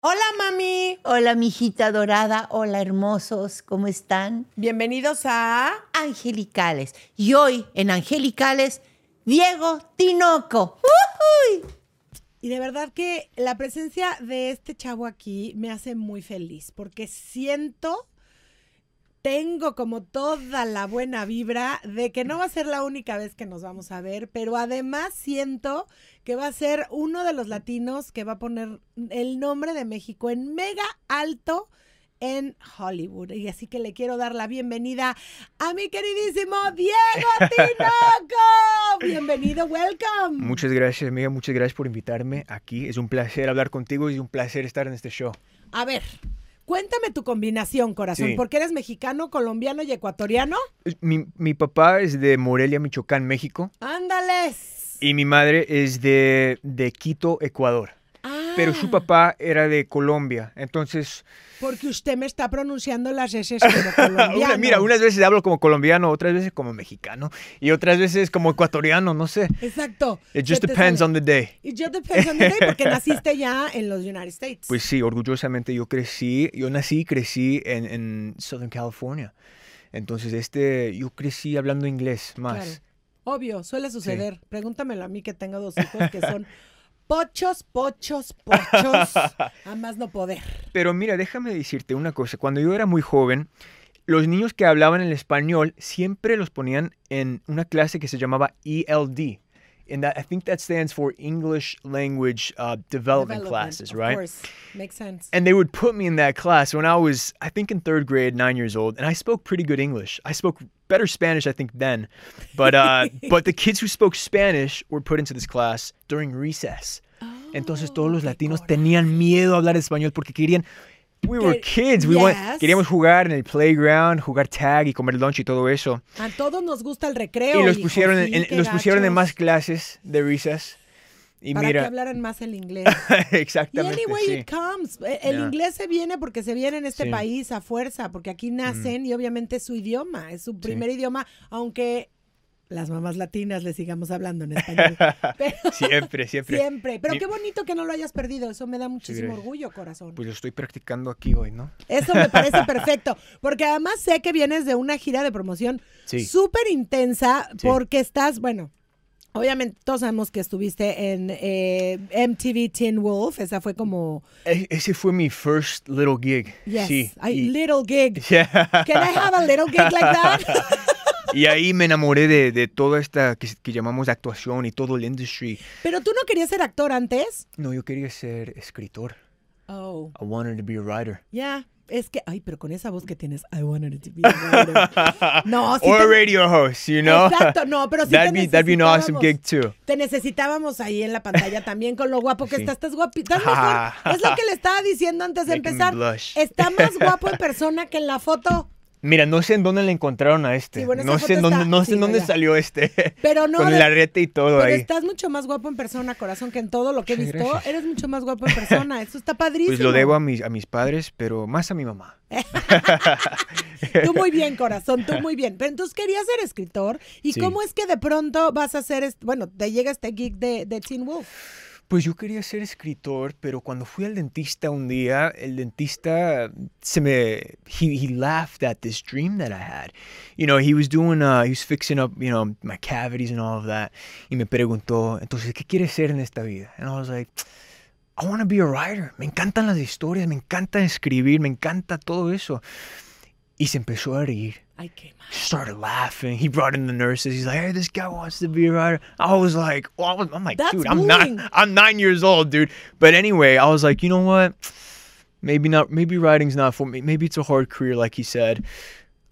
Hola, mami. Hola, mijita dorada. Hola, hermosos. ¿Cómo están? Bienvenidos a Angelicales. Y hoy en Angelicales, Diego Tinoco. ¡Uy! Y de verdad que la presencia de este chavo aquí me hace muy feliz porque siento, tengo como toda la buena vibra de que no va a ser la única vez que nos vamos a ver, pero además siento que va a ser uno de los latinos que va a poner el nombre de México en mega alto en Hollywood. Y así que le quiero dar la bienvenida a mi queridísimo Diego Tinoco. Bienvenido, welcome. Muchas gracias, amiga. Muchas gracias por invitarme aquí. Es un placer hablar contigo y un placer estar en este show. A ver, cuéntame tu combinación, corazón, Sí. porque eres mexicano, colombiano y ecuatoriano. Mi, mi papá es de Morelia, Michoacán, México. Ándales. Y mi madre es de, de Quito, Ecuador. Pero su papá era de Colombia. Entonces, Porque usted me está pronunciando las S como colombiano. una- mira, unas veces hablo como colombiano, otras veces como mexicano y otras veces como ecuatoriano, no sé. Exacto. It just depends on the day. It just depends on the day, porque naciste ya en los United States. Pues sí, orgullosamente yo crecí, yo nací y crecí en, en Southern California. Entonces, este, yo crecí hablando inglés más. Claro. Obvio, suele suceder. Pregúntamelo a mí que tengo dos hijos que son pochos, pochos, pochos. A más no poder. Pero mira, déjame decirte una cosa. Cuando yo era muy joven, los niños que hablaban el español siempre los ponían en una clase que se llamaba ELD. And that, I think that stands for English Language uh, Development, Classes, right? of course. Makes sense. And they would put me in that class when I was, I think, in third grade, nine years old, and I spoke pretty good English. I spoke better Spanish, I think, then. But uh, but the kids who spoke Spanish were put into this class during recess. Entonces todos los latinos tenían miedo a hablar español porque querían. We were kids. We want- yes. queríamos jugar en el playground, jugar tag y comer lunch y todo eso. A todos nos gusta el recreo. Y los pusieron, en, los pusieron en más clases de recess. Y Para que hablaran más el inglés. Y exactamente. anyway sí. it comes. Eh, El inglés se viene porque se viene en este Sí. país a fuerza, porque aquí nacen y obviamente es su idioma, es su primer idioma, aunque las mamás latinas le sigamos hablando en español. Pero- Siempre, siempre. Siempre. Pero Mi- qué bonito que no lo hayas perdido. Eso me da muchísimo orgullo, corazón. Pues lo estoy practicando aquí hoy, ¿no? Eso me parece perfecto. Porque además sé que vienes de una gira de promoción Sí. súper intensa Sí. porque estás, bueno, obviamente todos sabemos que estuviste en eh, MTV Teen Wolf. Esa fue como, E- Ese fue mi first little gig. yes, Sí. I- y, little gig. Yeah. Can I have a little gig like that? y ahí me enamoré de, de toda esta que, que llamamos actuación y todo el industry. Pero tú no querías ser actor antes. No, yo quería ser escritor. Oh, I wanted to be a writer. ya. Es que, ay, pero con esa voz que tienes, I wanted to be a writer. No, sí Or a radio host, you know? Exacto, no, pero sí that'd, te be, that'd be an awesome gig too. Te necesitábamos ahí en la pantalla también con lo guapo que Sí. estás. Estás mejor. Es lo que le estaba diciendo antes de Making empezar. Está más guapo en persona que en la foto. Mira, no sé en dónde le encontraron a este. Sí, bueno, esa no sé en dónde, no sé en dónde salió este. Pero no. Con de- el arete y todo pero ahí. estás mucho más guapo en persona, corazón, que en todo lo que he visto. gracias. Eres mucho más guapo en persona. Eso está padrísimo. Pues lo debo a mis, a mis padres, pero más a mi mamá. Tú muy bien, corazón, tú muy bien. Pero entonces querías ser escritor. ¿Y Sí. cómo es que de pronto vas a est- bueno, te llega este gig de, de Teen Wolf? Pues yo quería ser escritor, pero cuando fui al dentista un día, el dentista se me he, he laughed at this dream that I had. You know, he was doing uh, he was fixing up, you know, my cavities and all of that. Y me preguntó, entonces, ¿qué quieres ser en esta vida? And I was like, I want to be a writer. Me encantan las historias, me encanta escribir, me encanta todo eso. Y se empezó a reír. Ay, qué mal. started laughing. He brought in the nurses. He's like, "Hey, this guy wants to be a writer." I was like, well, I was, I'm like, That's dude, I'm bullying. nine. I'm nine years old, dude. But anyway, I was like, you know what? Maybe not. Maybe writing's not for me. Maybe it's a hard career, like he said.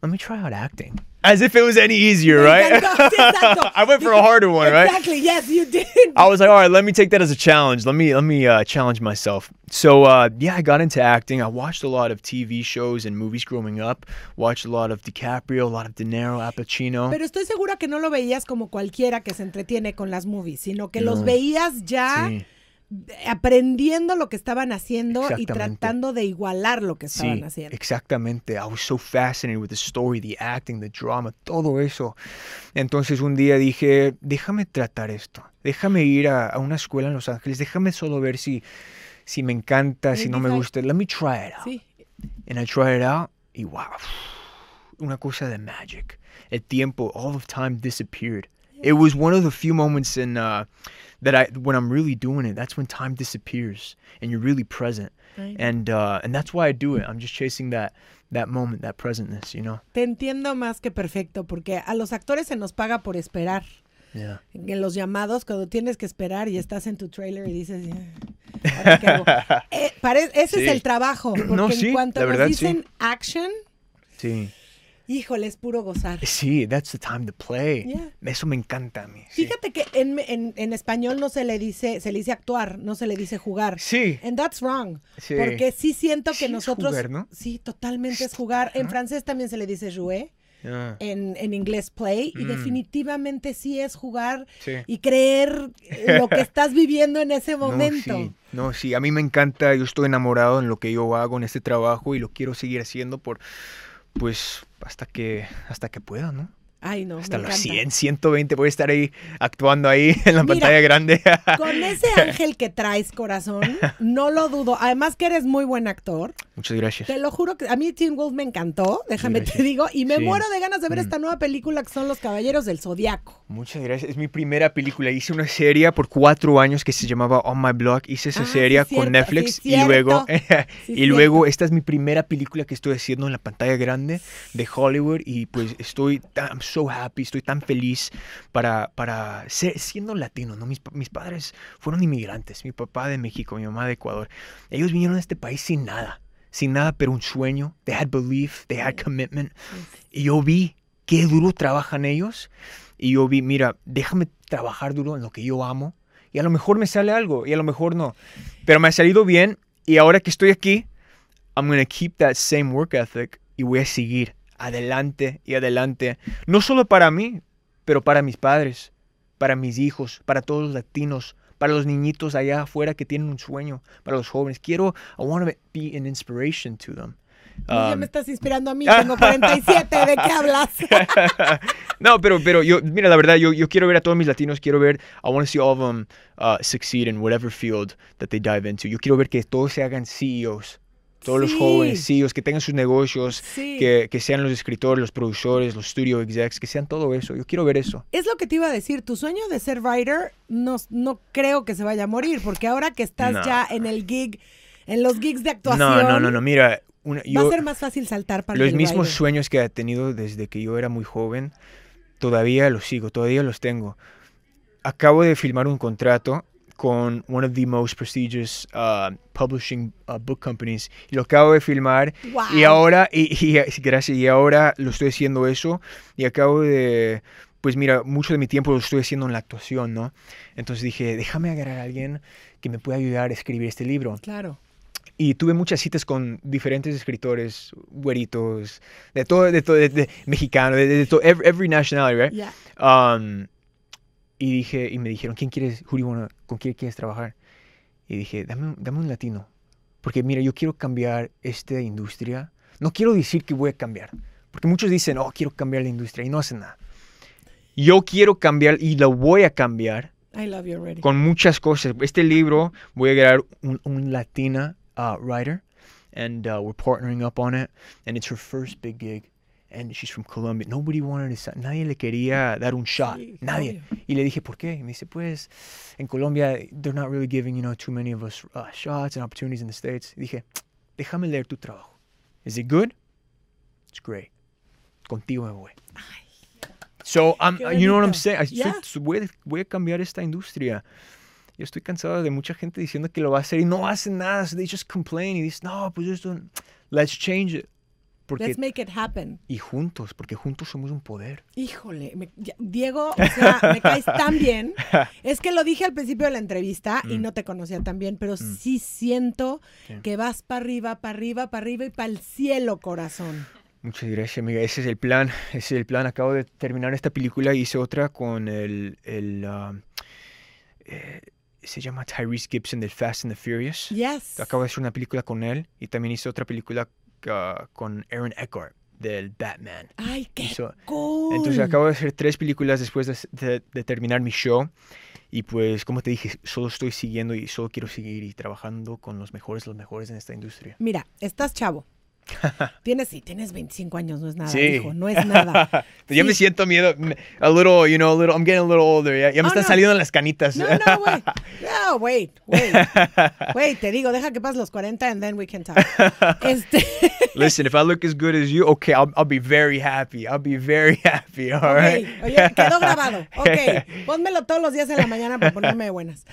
Let me try out acting. As if it was any easier, right? exacto. I went for a harder one, right? Exactly. Yes, you did. I was like, all right, let me take that as a challenge. Let me let me uh, challenge myself. So uh, yeah, I got into acting. I watched a lot of TV shows and movies growing up. Watched a lot of DiCaprio, a lot of De Niro, Al Pacino. Pero estoy segura que no lo veías como cualquiera que se entretiene con las movies, sino que los veías ya Sí. Aprendiendo lo que estaban haciendo y tratando de igualar lo que estaban Sí, haciendo. exactamente. I was so fascinated with the story, the acting, the drama, todo eso. Entonces un día dije, déjame tratar esto. Déjame ir a, a una escuela en Los Ángeles. Déjame solo ver si, si me encanta, si no me 25. gusta. Let me try it out. Sí. And I tried it out y wow, una cosa de magic. El tiempo, all of time disappeared. It was one of the few moments in uh, that I, when I'm really doing it, that's when time disappears and you're really present. Ay. And uh, and that's why I do it. I'm just chasing that that moment, that presentness, you know. Te entiendo más que perfecto, porque a los actores se nos paga por esperar. Yeah. En los llamados, cuando tienes que esperar y estás en tu trailer y dices, "Ya, ¿ahora qué hago?". Eh, pare- ese Sí. es el trabajo, porque No, en sí, cuanto la nos verdad, sí. dicen action, Sí. Híjole, es puro gozar. Sí, that's the time to play. Yeah. Eso me encanta a mí. Sí. Fíjate que en, en- en español no se le dice, se le dice actuar, no se le dice jugar. Sí. And that's wrong. Sí. Porque sí siento que Sí es nosotros. jugar, ¿no? Sí, totalmente es jugar. En francés también se le dice jouer. Yeah. En, en inglés play. Y Mm. definitivamente sí es jugar Sí. y creer lo que estás viviendo en ese No, momento. sí, no, sí, a mí me encanta, yo estoy enamorado en lo que yo hago en este trabajo y lo quiero seguir haciendo por, pues, hasta que, hasta que pueda, ¿no? Ay, no. Hasta los encanta. 100, 120 voy a estar ahí actuando ahí en la Mira, pantalla grande. Con ese ángel que traes, corazón, no lo dudo. Además que eres muy buen actor. Muchas gracias. Te lo juro que a mí Teen Wolf me encantó, déjame te digo, y me Sí. muero de ganas de ver Mm. esta nueva película que son Los Caballeros del Zodiaco. Muchas gracias. Es mi primera película. Hice una serie por cuatro años que se llamaba On My Blog. Hice esa Ah, sí, serie cierto, con Netflix sí, y luego y luego cierto. esta es mi primera película que estoy haciendo en la pantalla grande de Hollywood y pues estoy tan I'm so happy, estoy tan feliz para para ser siendo latino, ¿no? Mis, mis padres fueron inmigrantes, mi papá de México, mi mamá de Ecuador. Ellos vinieron a este país sin nada, sin nada, pero un sueño. They had belief, they had commitment. Y yo vi qué duro trabajan ellos. Y yo vi, mira, déjame trabajar duro en lo que yo amo. Y a lo mejor me sale algo, y a lo mejor no. Pero me ha salido bien. Y ahora que estoy aquí, I'm going to keep that same work ethic. Y voy a seguir adelante y adelante. No solo para mí, pero para mis padres, para mis hijos, para todos los latinos, para los niñitos allá afuera que tienen un sueño, para los jóvenes. Quiero, I want to be an inspiration to them. ya Um, me estás inspirando a mí, tengo 47, ¿de qué hablas? no, pero, pero yo, mira, la verdad, yo, yo quiero ver a todos mis latinos, quiero ver, I want to see all of them uh, succeed in whatever field that they dive into. Yo quiero ver que todos se hagan CEOs, todos los Sí. jóvenes CEOs, que tengan sus negocios, Sí. que, que sean los escritores, los productores, los studio execs, que sean todo eso. Yo quiero ver eso. Es lo que te iba a decir, tu sueño de ser writer no, no creo que se vaya a morir, porque ahora que estás No. ya en el gig, en los gigs de actuación, No, no, no, no, mira, una, va a ser más fácil saltar para los el mismos writer. sueños que he tenido desde que yo era muy joven, todavía los sigo, todavía los tengo. Acabo de firmar un contrato con one of the most prestigious uh, publishing uh, book companies y lo acabo de filmar y Wow. ahora y, y- gracias y ahora lo estoy haciendo eso y acabo de pues mira mucho de mi tiempo lo estoy haciendo en la actuación no entonces dije déjame agarrar a alguien que me pueda ayudar a escribir este libro Claro. y tuve muchas citas con diferentes escritores, güeritos, de todo, de todo, de, de- mexicano, de, de, de todo, every, every nationality, right? Ya. Um, y dije, y me dijeron, ¿quién quieres, wanna- con quién quieres trabajar? Y dije, dame, dame un latino, porque mira, yo quiero cambiar esta industria. No quiero decir que voy a cambiar, porque muchos dicen, oh, quiero cambiar la industria y no hacen nada. Yo quiero cambiar y lo voy a cambiar I love you already. con muchas cosas. Este libro voy a crear un, un latina uh, writer, and uh, we're partnering up on it, and it's her first big gig. And she's from Colombia. Nobody wanted to, sign- nadie le quería dar un shot. Sí, nadie. Y le dije, ¿por qué? Y me dice, pues, en Colombia, they're not really giving, you know, too many of us uh, shots and opportunities in the States. Y dije, déjame leer tu trabajo. Is it good? It's great. Contigo me voy. So, I'm, Qué you know what I'm saying? I- estoy- Yeah. voy, a, voy a cambiar esta industria. Yo estoy cansado de mucha gente diciendo que lo va a hacer y no hacen nada. So they just complain y dicen, no, pues esto, let's change it. Porque, Let's make it happen. y juntos, porque juntos somos un poder. Híjole, me- Diego, o sea, me caes tan bien. Es que lo dije al principio de la entrevista y no te conocía tan bien, pero sí siento Sí. que vas para arriba, para arriba, para arriba y para el cielo, corazón. Muchas gracias, amiga. Ese es el plan. Ese es el plan. Acabo de terminar esta película y hice otra con el. el eh, se llama Tyrese Gibson del Fast and the Furious. Yes. Acabo de hacer una película con él y también hice otra película ah, con Aaron Eckhart del Batman. Ay, qué Hizo- cool. Entonces acabo de hacer tres películas después de, de- de terminar mi show. Y pues, como te dije, solo estoy siguiendo y solo quiero seguir y trabajando con los mejores, los mejores en esta industria. Mira, estás chavo. Tienes, sí, tienes 25 años, no es nada, Sí. hijo, no es nada. Ya me Sí. siento miedo, me- a little, you know, a little, I'm getting a little older. Ya, ya me Oh, están no. saliendo las canitas. No, no, güey. No, wait, wait. Wait, te digo, deja que pases los 40 and then we can talk. Este, Listen, if I look as good as you, okay, I'll, I'll be very happy. I'll be very happy, all ok, right? oye, quedó grabado. Ok, pónmelo todos los días en la mañana para ponerme buenas.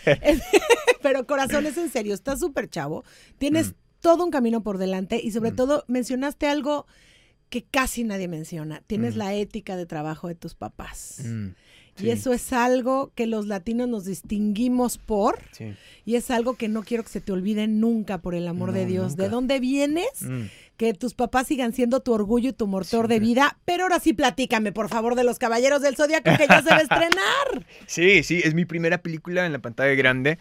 Pero corazón, es en serio, estás súper chavo. Tienes Mm. Todo un camino por delante y sobre todo mencionaste algo que casi nadie menciona. Tienes la ética de trabajo de tus papás. Mm, Y eso es algo que los latinos nos distinguimos por. sí. Y es algo que no quiero que se te olvide nunca, por el amor de Dios. ¿De dónde vienes? Que tus papás sigan siendo tu orgullo y tu motor de vida. Pero ahora sí platícame, por favor, de los Caballeros del Zodiaco que ya se va a estrenar. Sí, sí, es mi primera película en la pantalla grande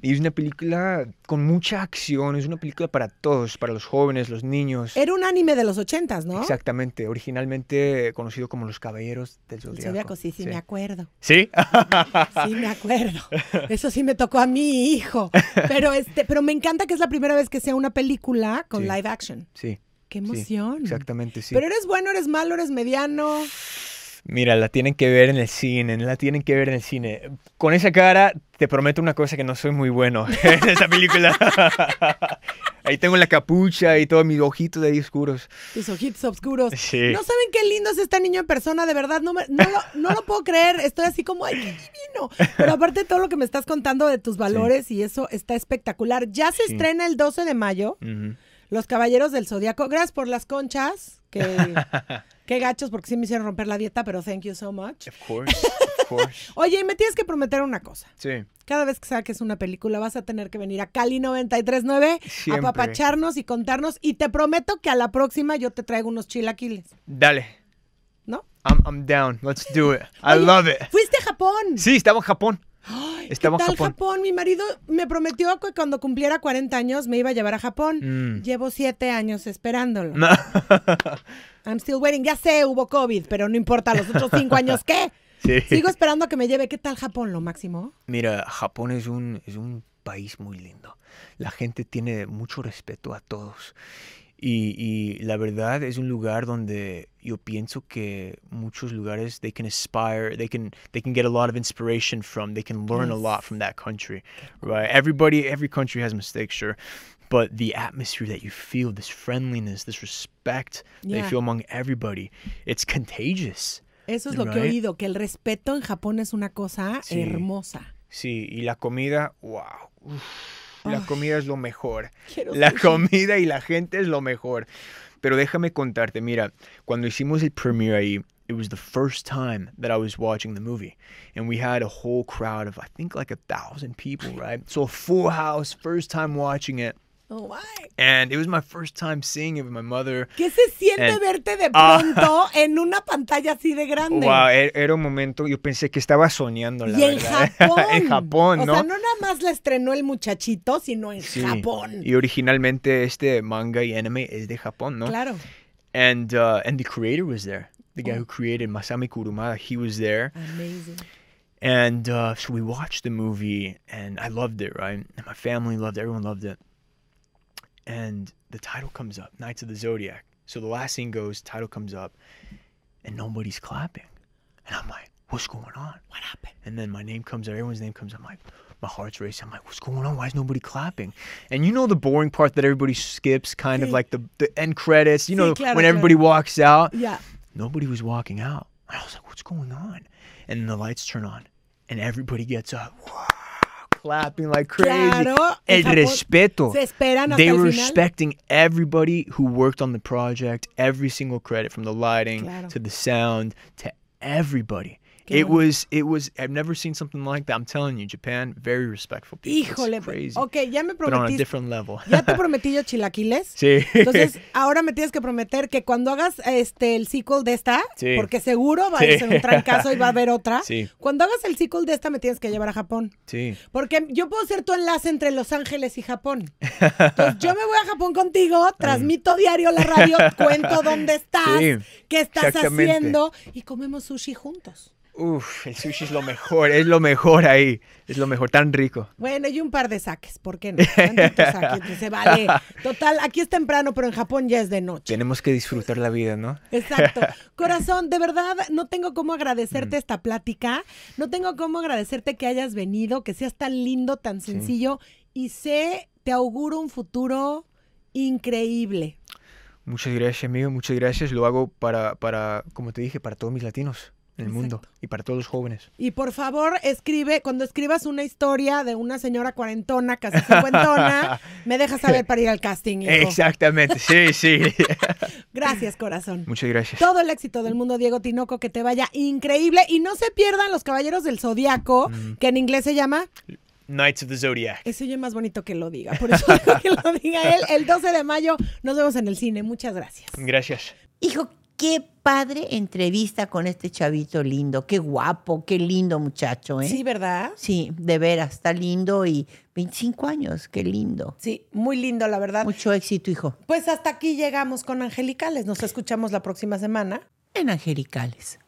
y es una película con mucha acción, es una película para todos, para los jóvenes, los niños. Era un anime de los ochentas, ¿no? Exactamente, originalmente conocido como Los Caballeros del El Zodiaco. Zodiaco, sí, sí, me acuerdo. ¿Sí? Sí, me acuerdo. Eso sí me tocó a mi hijo. Pero este, pero me encanta que es la primera vez que sea una película con Sí. live action. sí. Qué sí, emoción. exactamente, sí. Pero eres bueno, eres malo, eres mediano. Mira, la tienen que ver en el cine, la tienen que ver en el cine. Con esa cara, te prometo una cosa que no soy muy bueno en esa película. ahí tengo la capucha y todos mis ojitos ahí oscuros. Tus ojitos oscuros. Sí. No saben qué lindo es este niño en persona, de verdad. No, me- no, lo, no lo puedo creer. Estoy así como, ay, qué divino. Pero aparte de todo lo que me estás contando de tus valores y eso está espectacular. Ya se Sí. estrena el 12 de mayo. Ujú. Los Caballeros del Zodiaco. Gracias por las conchas. Que, qué gachos, porque sí me hicieron romper la dieta, pero thank you so much. Of course, of course. Oye, y me tienes que prometer una cosa. Sí. Cada vez que saques una película vas a tener que venir a Cali 939 a Siempre. papacharnos y contarnos. Y te prometo que a la próxima yo te traigo unos chilaquiles. Dale. ¿No? I'm, I'm down. Let's do it. I Oye, love it. Fuiste a Japón. Sí, estaba en Japón. Ay, ¿Qué tal Japón. Japón? Mi marido me prometió que cuando cumpliera 40 años me iba a llevar a Japón. Mm. Llevo siete años esperándolo. No. I'm still waiting. Ya sé, hubo COVID, pero no importa. Los otros cinco años, ¿qué? Sí. Sigo esperando a que me lleve. ¿Qué tal Japón, lo máximo? Mira, Japón es un, es un país muy lindo. La gente tiene mucho respeto a todos. Y, y la verdad es un lugar donde yo pienso que muchos lugares they can aspire, they can they can get a lot of inspiration from, they can learn a lot from that country, right? Everybody, every country has mistakes, sure, but the atmosphere that you feel, this friendliness, this respect that Yeah. you feel among everybody, it's contagious. Eso es lo que he Right. oído, que el respeto en Japón es una cosa Sí. hermosa. Sí, y la comida, wow. uf, la Ay. comida es lo mejor. La sushi. comida y la gente es lo mejor. Pero déjame contarte, mira, cuando hicimos el premiere ahí, it was the first time that I was watching the movie. And we had a whole crowd of, I think, like a thousand people, right? So a full house, first time watching it. Oh, ay. And it was my first time seeing it with my mother. ¿Qué se siente And- verte de Ah. pronto en una pantalla así de grande? Wow, era un momento, yo pensé que estaba soñando, la y en verdad. Japón. en Japón, o ¿no? sea, no nada más la estrenó el muchachito, sino en Sí. Japón. Y originalmente este manga y anime es de Japón, ¿no? Claro. And uh, and the creator was there. The guy Oh. who created Masami Kurumada, he was there. Amazing. And uh, so we watched the movie, and I loved it, right? And my family loved it. Everyone loved it. And the title comes up, Knights of the Zodiac. So the last scene goes, title comes up, and nobody's clapping. And I'm like, what's going on? What happened? And then my name comes up, everyone's name comes up. I'm like, my heart's racing. I'm like, what's going on? Why is nobody clapping? And you know the boring part that everybody skips, kind of like the, the end credits, you Sí, know, claro, when everybody claro. walks out. Yeah. Nobody was walking out. And I was like, what's going on? And the lights turn on, and everybody gets up. Wow, clapping like crazy. Claro, El respeto. se esperan hasta They were respecting everybody who worked on the project, every single credit from the lighting Claro. to the sound to everybody. Qué it was it was I've never seen something like that. I'm telling you, Japan, very respectful people. It's Híjole, crazy. ok, ya me But on a prometiste. different level. Ya te prometí yo chilaquiles. sí. Entonces, ahora me tienes que prometer que cuando hagas este el sequel de esta, Sí. porque seguro va a Sí. ser un trancazo y va a haber otra. Sí. Cuando hagas el sequel de esta me tienes que llevar a Japón. sí. Porque yo puedo ser tu enlace entre Los Ángeles y Japón. Entonces, yo me voy a Japón contigo, transmito diario la radio, cuento dónde estás, Sí, qué estás exactamente. haciendo y comemos sushi juntos. Uf, el sushi es lo mejor, es lo mejor ahí. Es lo mejor, tan rico. Bueno, y un par de saques, ¿por qué no? Saques, que se vale. Total, aquí es temprano, pero en Japón ya es de noche. Tenemos que disfrutar la vida, ¿no? Exacto. Corazón, de verdad, no tengo cómo Mm. agradecerte esta plática. No tengo cómo agradecerte que hayas venido, que seas tan lindo, tan sencillo. Y sé, te auguro un futuro increíble. Muchas gracias, amigo, muchas gracias. Lo hago para, para, como te dije, para todos mis latinos en el mundo y para todos los jóvenes. Y por favor, escribe, cuando escribas una historia de una señora cuarentona, casi cincuentona, me dejas saber para ir al casting. hijo. Exactamente, sí, sí. Gracias, corazón. muchas gracias. Todo el éxito del mundo, Diego Tinoco, que te vaya increíble. Y no se pierdan los Caballeros del Zodiaco, Mm. que en inglés se llama. Knights of the Zodiac. Ese oye más bonito que lo diga. Por eso digo que lo diga él. El 12 de mayo nos vemos en el cine. Muchas gracias. Gracias. Hijo, qué padre entrevista con este chavito lindo. Qué guapo, qué lindo muchacho, ¿eh? Sí, ¿verdad? Sí, de veras, está lindo y 25 años, qué lindo. Sí, muy lindo, la verdad. Mucho éxito, hijo. Pues hasta aquí llegamos con Angelicales. Nos escuchamos la próxima semana. En Angelicales.